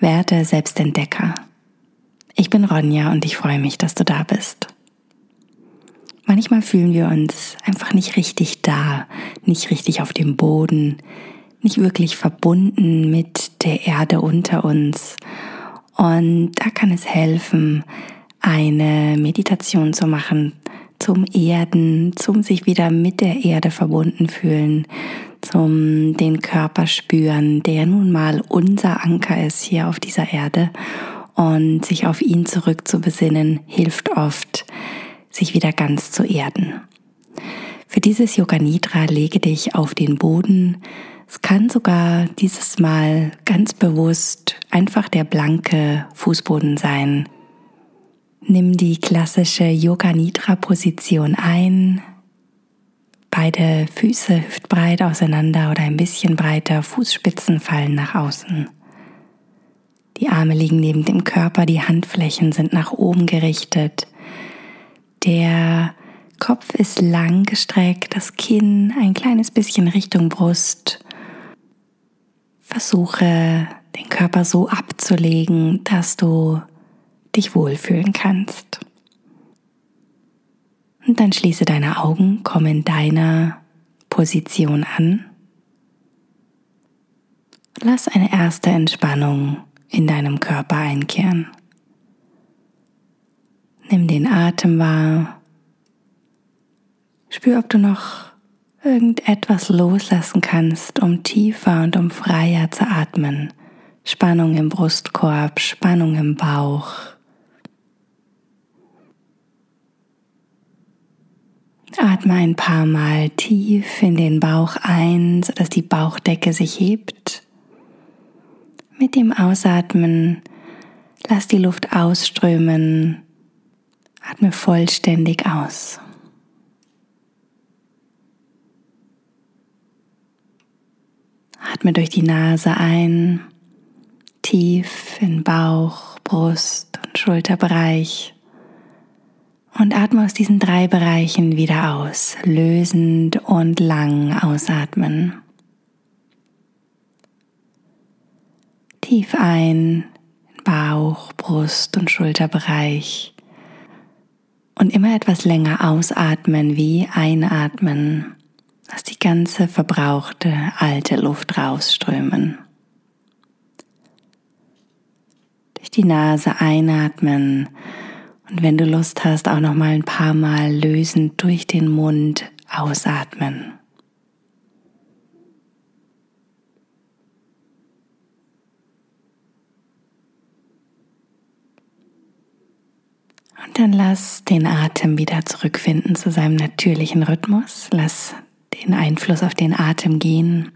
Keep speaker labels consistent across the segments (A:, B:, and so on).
A: werde Selbstentdecker. Ich bin Ronja und ich freue mich, dass du da bist. Manchmal fühlen wir uns einfach nicht richtig da, nicht richtig auf dem Boden, nicht wirklich verbunden mit der Erde unter uns. Und da kann es helfen, eine Meditation zu machen zum Erden, zum sich wieder mit der Erde verbunden fühlen, zum den Körper spüren, der nun mal unser Anker ist hier auf dieser Erde und sich auf ihn zurück zu besinnen, hilft oft, sich wieder ganz zu erden. Für dieses Yoga Nidra lege dich auf den Boden. Es kann sogar dieses Mal ganz bewusst einfach der blanke Fußboden sein. Nimm die klassische Yoga Nidra Position ein. Beide Füße hüftbreit auseinander oder ein bisschen breiter, Fußspitzen fallen nach außen. Die Arme liegen neben dem Körper, die Handflächen sind nach oben gerichtet. Der Kopf ist lang gestreckt, das Kinn ein kleines bisschen Richtung Brust. Versuche den Körper so abzulegen, dass du dich wohlfühlen kannst. Und dann schließe deine Augen, komm in deiner Position an. Lass eine erste Entspannung in deinem Körper einkehren. Nimm den Atem wahr. Spür, ob du noch irgendetwas loslassen kannst, um tiefer und um freier zu atmen. Spannung im Brustkorb, Spannung im Bauch. Atme ein paar Mal tief in den Bauch ein, sodass die Bauchdecke sich hebt. Mit dem Ausatmen lass die Luft ausströmen. Atme vollständig aus. Atme durch die Nase ein, tief in Bauch, Brust und Schulterbereich. Und atme aus diesen drei Bereichen wieder aus, lösend und lang ausatmen. Tief ein, Bauch, Brust und Schulterbereich. Und immer etwas länger ausatmen wie einatmen. Lass die ganze verbrauchte alte Luft rausströmen. Durch die Nase einatmen und wenn du Lust hast, auch noch mal ein paar Mal lösend durch den Mund ausatmen. Und dann lass den Atem wieder zurückfinden zu seinem natürlichen Rhythmus. Lass den Einfluss auf den Atem gehen.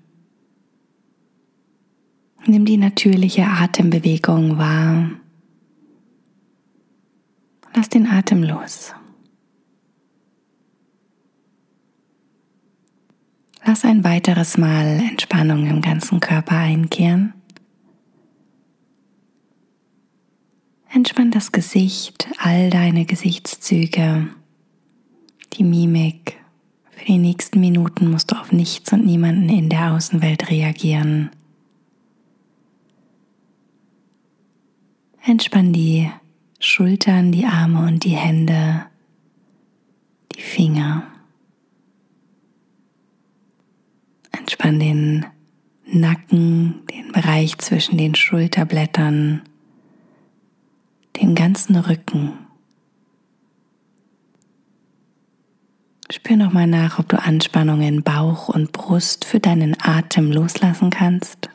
A: Nimm die natürliche Atembewegung wahr. Lass den Atem los. Lass ein weiteres Mal Entspannung im ganzen Körper einkehren. Entspann das Gesicht, all deine Gesichtszüge, die Mimik. Für die nächsten Minuten musst du auf nichts und niemanden in der Außenwelt reagieren. Entspann die Schultern, die Arme und die Hände, die Finger. Entspann den Nacken, den Bereich zwischen den Schulterblättern den ganzen Rücken. Spür nochmal nach, ob du Anspannung in Bauch und Brust für deinen Atem loslassen kannst.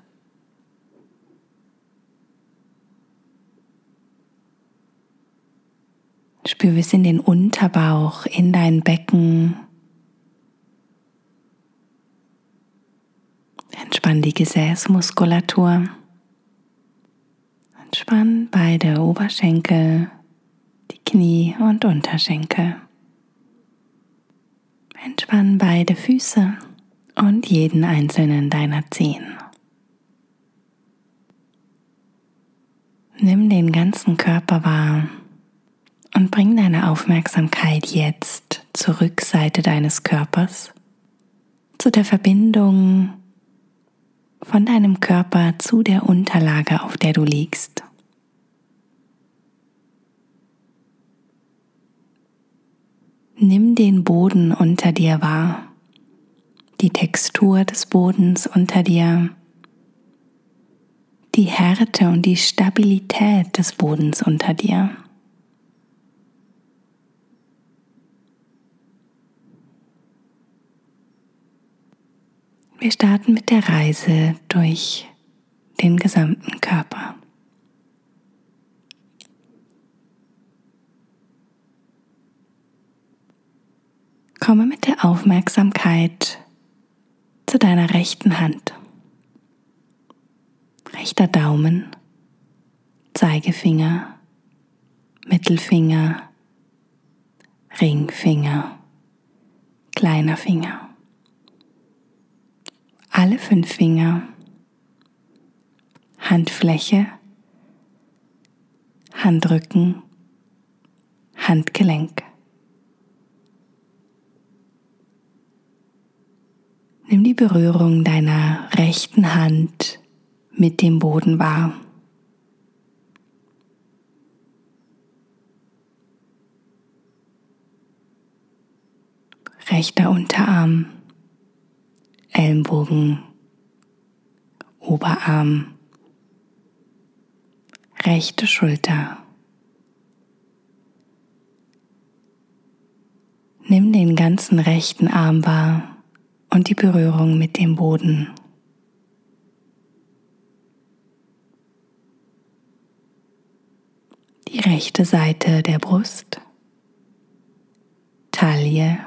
A: Spür bis in den Unterbauch, in dein Becken. Entspann die Gesäßmuskulatur. Entspann beide Oberschenkel, die Knie und Unterschenkel. Entspann beide Füße und jeden einzelnen deiner Zehen. Nimm den ganzen Körper wahr und bring deine Aufmerksamkeit jetzt zur Rückseite deines Körpers, zu der Verbindung von deinem Körper zu der Unterlage, auf der du liegst. Nimm den Boden unter dir wahr, die Textur des Bodens unter dir, die Härte und die Stabilität des Bodens unter dir. Wir starten mit der Reise durch den gesamten Körper. Komme mit der Aufmerksamkeit zu deiner rechten Hand. Rechter Daumen, Zeigefinger, Mittelfinger, Ringfinger, kleiner Finger alle fünf Finger, Handfläche, Handrücken, Handgelenk. Nimm die Berührung deiner rechten Hand mit dem Boden wahr. Rechter Unterarm. Ellenbogen, Oberarm, rechte Schulter. Nimm den ganzen rechten Arm wahr und die Berührung mit dem Boden. Die rechte Seite der Brust, Taille,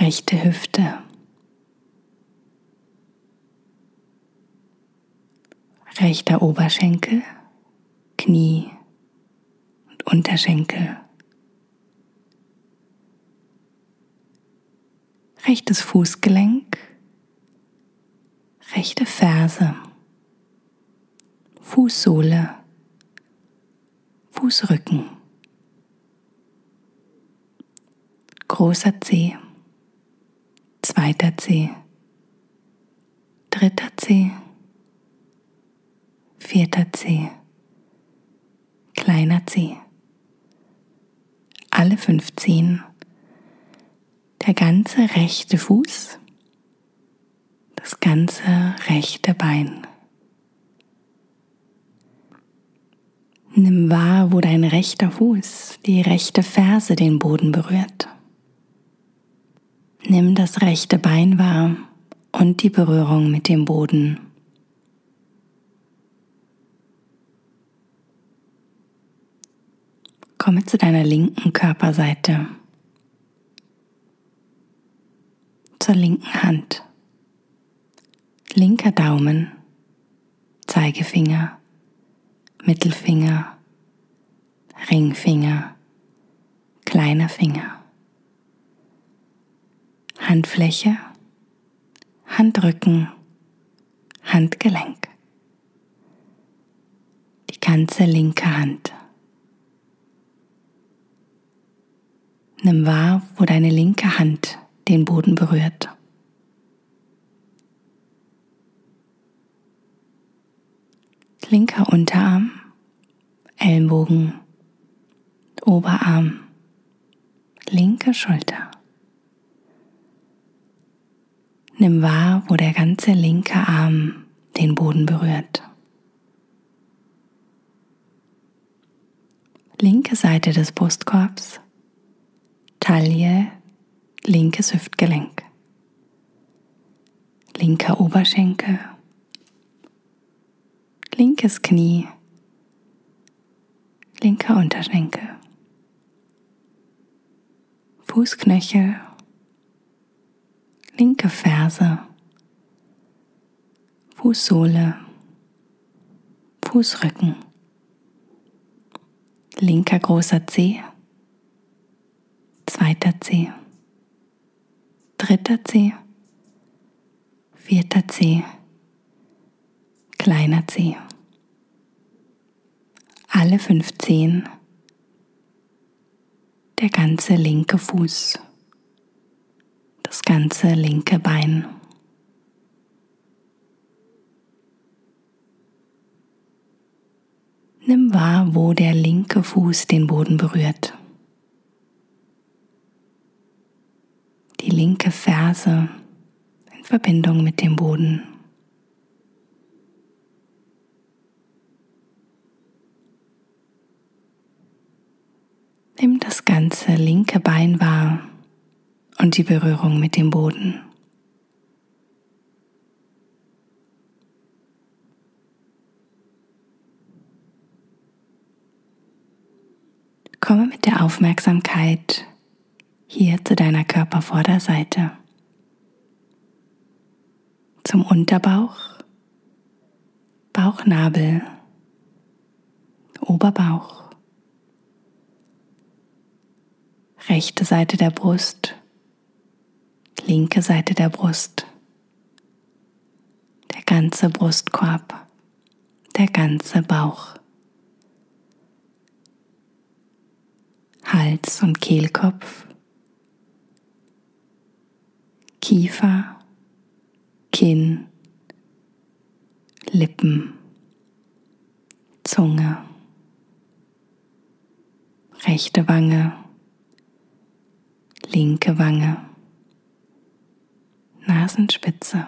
A: rechte Hüfte. Rechter Oberschenkel, Knie und Unterschenkel. Rechtes Fußgelenk, rechte Ferse, Fußsohle, Fußrücken, großer Zeh zweiter Zeh, dritter Zeh, vierter Zeh, kleiner Zeh. Alle fünf Zehen, der ganze rechte Fuß, das ganze rechte Bein. Nimm wahr, wo dein rechter Fuß, die rechte Ferse den Boden berührt. Nimm das rechte Bein wahr und die Berührung mit dem Boden. Komme zu deiner linken Körperseite, zur linken Hand, linker Daumen, Zeigefinger, Mittelfinger, Ringfinger, kleiner Finger. Handfläche, Handrücken, Handgelenk. Die ganze linke Hand. Nimm wahr, wo deine linke Hand den Boden berührt. Linker Unterarm, Ellenbogen, Oberarm, linke Schulter. Nimm wahr, wo der ganze linke Arm den Boden berührt. Linke Seite des Brustkorbs, Taille, linkes Hüftgelenk, linker Oberschenkel, linkes Knie, linker Unterschenkel, Fußknöchel linke Ferse, Fußsohle, Fußrücken, linker großer Zeh, zweiter Zeh, dritter Zeh, vierter Zeh, kleiner Zeh. Alle fünf Zehen, der ganze linke Fuß das ganze linke Bein. Nimm wahr, wo der linke Fuß den Boden berührt. Die linke Ferse in Verbindung mit dem Boden. Nimm das ganze linke Bein wahr und die Berührung mit dem Boden. Komme mit der Aufmerksamkeit hier zu deiner Körpervorderseite, zum Unterbauch, Bauchnabel, Oberbauch, rechte Seite der Brust, linke Seite der Brust, der ganze Brustkorb, der ganze Bauch. Hals- und Kehlkopf, Kiefer, Kinn, Lippen, Zunge, rechte Wange, linke Wange, Nasenspitze,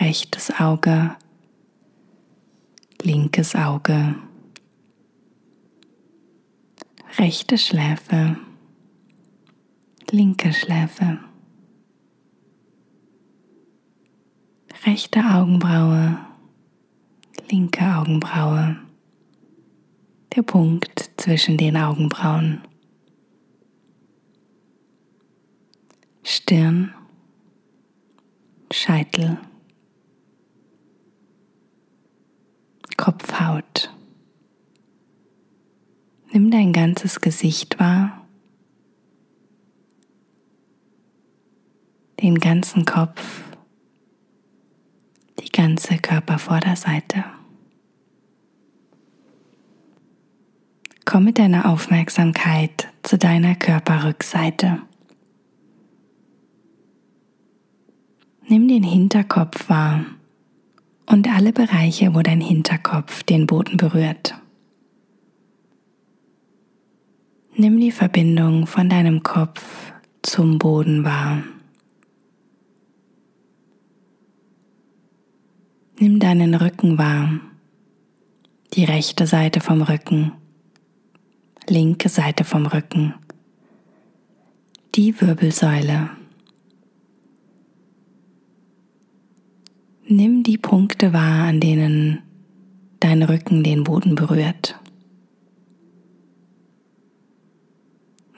A: rechtes Auge, linkes Auge. Rechte Schläfe, linke Schläfe, rechte Augenbraue, linke Augenbraue, der Punkt zwischen den Augenbrauen, Stirn, Scheitel, Kopfhaut. Nimm dein ganzes Gesicht wahr, den ganzen Kopf, die ganze Körpervorderseite. Komm mit deiner Aufmerksamkeit zu deiner Körperrückseite. Nimm den Hinterkopf wahr und alle Bereiche, wo dein Hinterkopf den Boden berührt. Nimm die Verbindung von deinem Kopf zum Boden wahr. Nimm deinen Rücken wahr, die rechte Seite vom Rücken, linke Seite vom Rücken, die Wirbelsäule. Nimm die Punkte wahr, an denen dein Rücken den Boden berührt.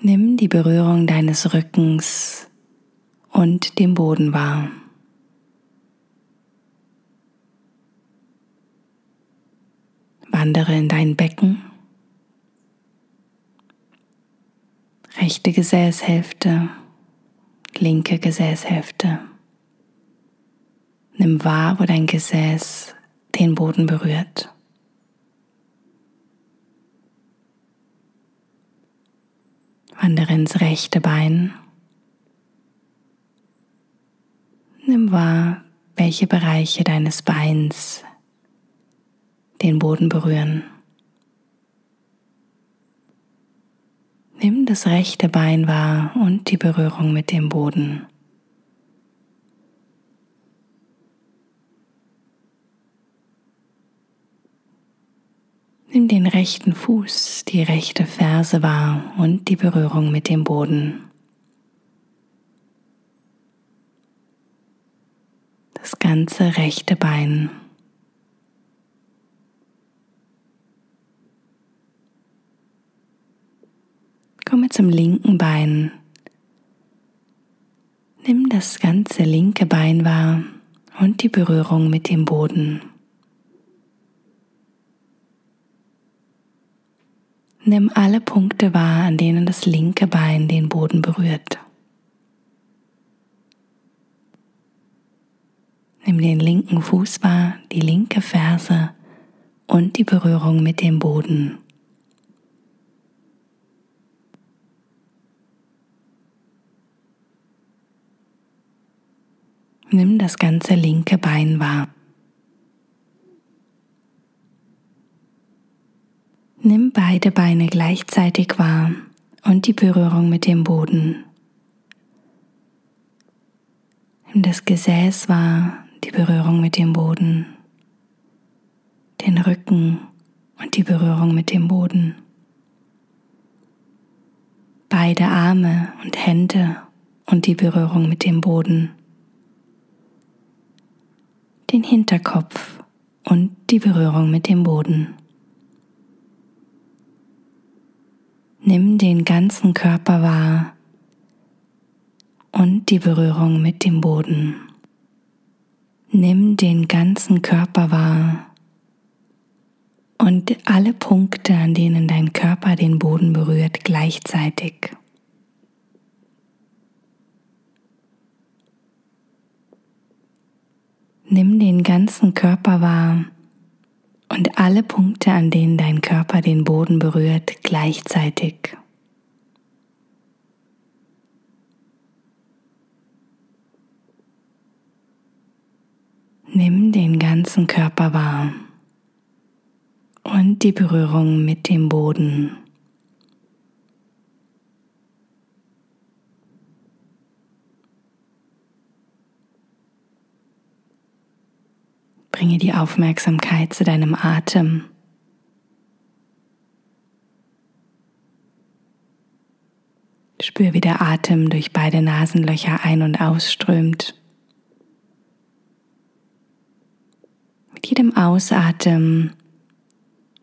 A: Nimm die Berührung deines Rückens und dem Boden wahr. Wandere in dein Becken, rechte Gesäßhälfte, linke Gesäßhälfte. Nimm wahr, wo dein Gesäß den Boden berührt. Wandere ins rechte Bein. Nimm wahr, welche Bereiche deines Beins den Boden berühren. Nimm das rechte Bein wahr und die Berührung mit dem Boden. Nimm den rechten Fuß, die rechte Ferse wahr und die Berührung mit dem Boden. Das ganze rechte Bein. Komme zum linken Bein. Nimm das ganze linke Bein wahr und die Berührung mit dem Boden. Nimm alle Punkte wahr, an denen das linke Bein den Boden berührt. Nimm den linken Fuß wahr, die linke Ferse und die Berührung mit dem Boden. Nimm das ganze linke Bein wahr. Nimm beide Beine gleichzeitig wahr und die Berührung mit dem Boden. Nimm das Gesäß wahr, die Berührung mit dem Boden. Den Rücken und die Berührung mit dem Boden. Beide Arme und Hände und die Berührung mit dem Boden. Den Hinterkopf und die Berührung mit dem Boden. Nimm den ganzen Körper wahr und die Berührung mit dem Boden. Nimm den ganzen Körper wahr und alle Punkte, an denen dein Körper den Boden berührt, gleichzeitig. Nimm den ganzen Körper wahr und alle Punkte, an denen dein Körper den Boden berührt, gleichzeitig. Nimm den ganzen Körper wahr und die Berührung mit dem Boden. Bringe die Aufmerksamkeit zu deinem Atem. Spür, wie der Atem durch beide Nasenlöcher ein- und ausströmt. Mit jedem Ausatmen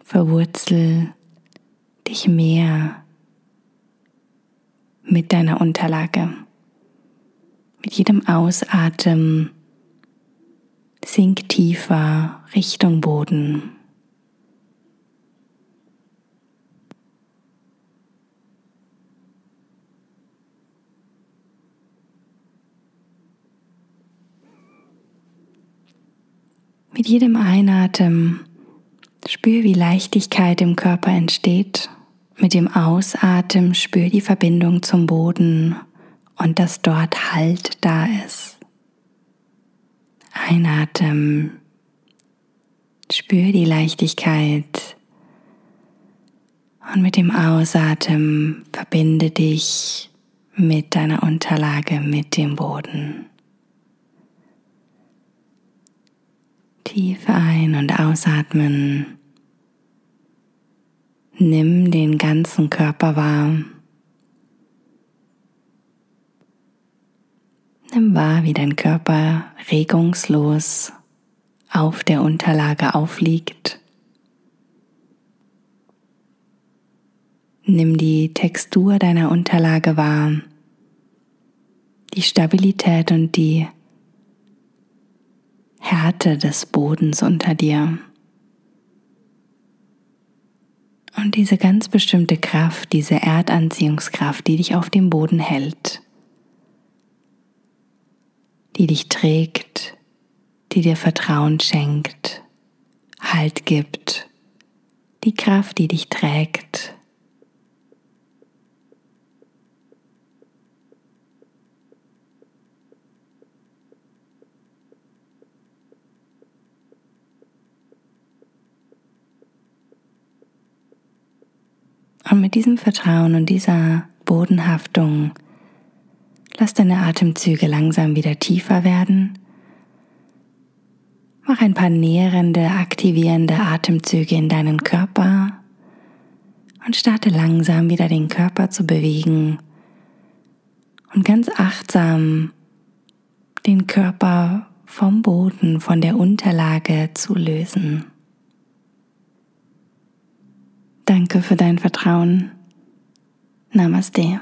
A: verwurzel dich mehr mit deiner Unterlage. Mit jedem Ausatmen sink tiefer Richtung Boden. Mit jedem Einatmen Spür, wie Leichtigkeit im Körper entsteht. Mit dem Ausatmen spür die Verbindung zum Boden und dass dort Halt da ist. Einatmen. Spür die Leichtigkeit. Und mit dem Ausatmen verbinde dich mit deiner Unterlage, mit dem Boden. Tief ein- und ausatmen. Nimm den ganzen Körper wahr. Nimm wahr, wie dein Körper regungslos auf der Unterlage aufliegt. Nimm die Textur deiner Unterlage wahr, die Stabilität und die Härte des Bodens unter dir. Und diese ganz bestimmte Kraft, diese Erdanziehungskraft, die dich auf dem Boden hält, die dich trägt, die dir Vertrauen schenkt, Halt gibt, die Kraft, die dich trägt, Und mit diesem Vertrauen und dieser Bodenhaftung lass deine Atemzüge langsam wieder tiefer werden. Mach ein paar nährende, aktivierende Atemzüge in deinen Körper und starte langsam wieder den Körper zu bewegen und ganz achtsam den Körper vom Boden, von der Unterlage zu lösen. Danke für dein Vertrauen. Namaste.